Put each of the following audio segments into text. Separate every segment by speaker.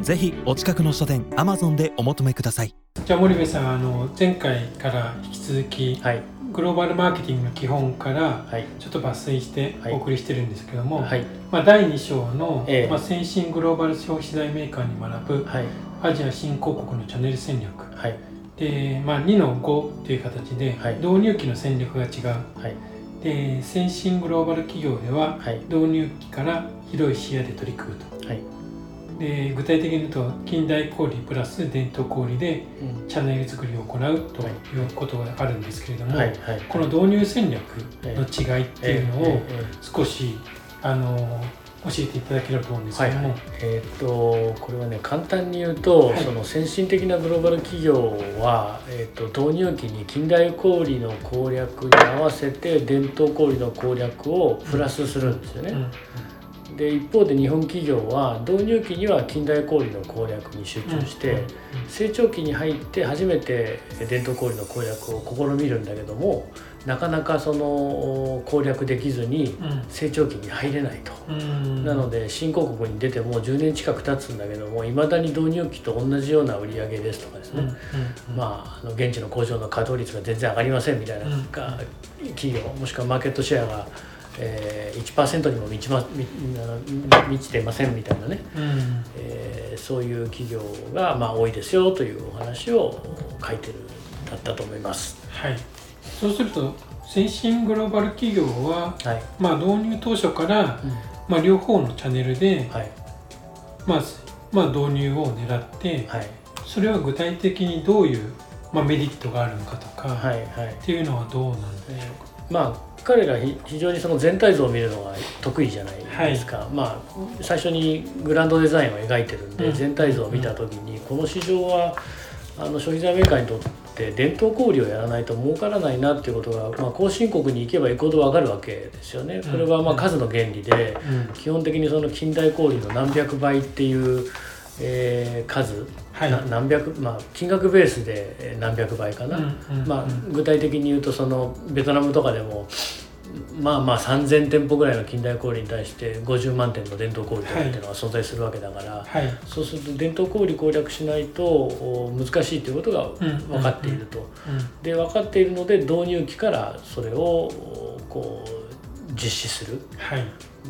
Speaker 1: ぜひお近くの書店 Amazon でお求めください。
Speaker 2: じゃあ森部さんあの前回から引き続き、
Speaker 3: はい。
Speaker 2: グローバルマーケティングの基本から
Speaker 3: はい。
Speaker 2: ちょっと抜粋して
Speaker 3: はい。
Speaker 2: お送りしてるんですけども、
Speaker 3: はい。
Speaker 2: まあ、第2章の、
Speaker 3: ええ。
Speaker 2: まあ、先進グローバル消費財メーカーに学ぶ
Speaker 3: はい。
Speaker 2: アジア新興国のチャンネル戦略。
Speaker 3: はい。
Speaker 2: で、まあ、2の5という形で、
Speaker 3: はい。
Speaker 2: 導入期の戦略が違う。
Speaker 3: はい。
Speaker 2: で先進グローバル企業では
Speaker 3: はい。
Speaker 2: 導入期から広い視野で取り組むと。
Speaker 3: はい
Speaker 2: で具体的に言うと近代小売プラス伝統小売で
Speaker 3: うん。
Speaker 2: チャンネル作りを行うとい。うことがあるんですけれども、
Speaker 3: はいはい
Speaker 2: この導入戦略の違いっていうのを
Speaker 3: ええ
Speaker 2: 少しあの教えていただければと思うんですけども、
Speaker 3: えーっとこれはね簡単に言うと、
Speaker 2: はい。
Speaker 3: その先進的なグローバル企業は、えーっと導入期に近代小売の攻略に合わせて伝統小売の攻略をプラスするんですよね。
Speaker 2: うん
Speaker 3: で一方で日本企業は導入期には近代小売の攻略に集中して、
Speaker 2: うん
Speaker 3: 成長期に入って初めて伝統小売の攻略を試みるんだけどもなかなかその攻略できずに成長期に入れないと。
Speaker 2: うん。うん
Speaker 3: なので新興国に出てもう10年近く経つんだけどもいまだに導入期と同じような売り上げですとかですね、
Speaker 2: うんうんうん。
Speaker 3: まあ、あの現地の工場の稼働率が全然上がりませんみたいな、企業もしくはマーケットシェアが、えー、1%にも満ち,、ま、満満ちてませんみたいなね、
Speaker 2: うん。
Speaker 3: えーそういう企業がまあ多いですよというお話を書いてるだったと思います。
Speaker 2: はい、そうすると先進グローバル企業は、
Speaker 3: はい、
Speaker 2: まあ、導入当初から、
Speaker 3: うん。
Speaker 2: まあ、両方のチャンネルで、
Speaker 3: はい。
Speaker 2: まあまあ、導入を狙って、
Speaker 3: はい。
Speaker 2: それは具体的にどういう、まあ、メリットがあるのかとか、
Speaker 3: はいはい。
Speaker 2: っていうのはどうなんでしょ
Speaker 3: まあ彼らひ非常にその全体像を見るのが得意じゃないですか、まあ最初にグランドデザインを描いてるんで、
Speaker 2: うん。
Speaker 3: 全体像を見た時にこの市場はあの消費財メーカーにとって伝統小売をやらないと儲からないなっていうことが、まあ、後進国に行けば行くほど分かるわけですよね。これはま数の原理で、基本的にその近代小売の何百倍っていう、えー数、
Speaker 2: はい。
Speaker 3: な何百まあ金額ベースでえー何百倍かな、
Speaker 2: うんうん
Speaker 3: まあ
Speaker 2: うん、
Speaker 3: 具体的に言うとそのベトナムとかでもまあまあ3,000店舗ぐらいの近代小売に対して50万店の伝統小売とかっていうのが存在するわけだから、
Speaker 2: はい。
Speaker 3: そうすると伝統小売攻略しないとお難しいということが
Speaker 2: うん。
Speaker 3: 分かっていると。
Speaker 2: うん。
Speaker 3: で分かっているので導入期からそれをおこう実施する。
Speaker 2: はい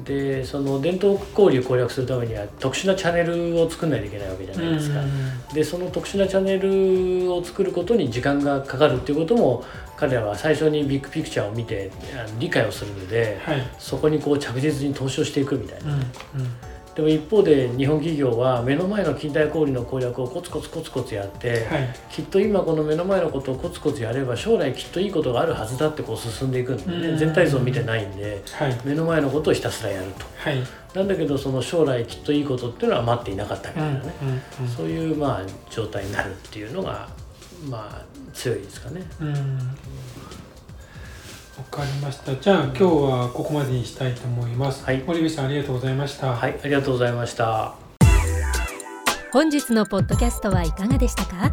Speaker 3: でその伝統交流を攻略するためには特殊なチャンネルを作んないといけないわけじゃないですか。でその特殊なチャンネルを作ることに時間がかかるっていうことも彼らは最初にビッグピクチャーを見て理解をするので
Speaker 2: はい
Speaker 3: そこにこう着実に投資をしていくみたいな。
Speaker 2: うんうん
Speaker 3: でも一方で日本企業は目の前の近代小売の攻略をコツコツコツコツやって、
Speaker 2: はい。
Speaker 3: きっと今この目の前のことをコツコツやれば将来きっといいことがあるはずだってこう進んでいくんでね。
Speaker 2: うん。
Speaker 3: 全体像を見てないんで
Speaker 2: はい。
Speaker 3: 目の前のことをひたすらやると。
Speaker 2: はい。
Speaker 3: なんだけどその将来きっといいことっていうのは待っていなかったみ
Speaker 2: うんうん
Speaker 3: たいなね、そういうまあ状態になるっていうのがまあ強いですかね。
Speaker 2: うんかりました。じゃあ今日はここまでにしたいと思います、
Speaker 3: はい。
Speaker 2: 森部さんありがとうございました。
Speaker 3: はい、ありがとうございました。
Speaker 4: 本日のポッドキャストはいかがでしたか？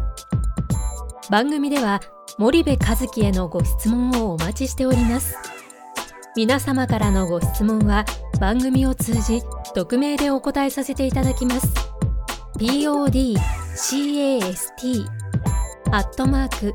Speaker 4: 番組では森部和樹へのご質問をお待ちしております。皆様からのご質問は番組を通じ匿名でお答えさせていただきます。podcast アットマーク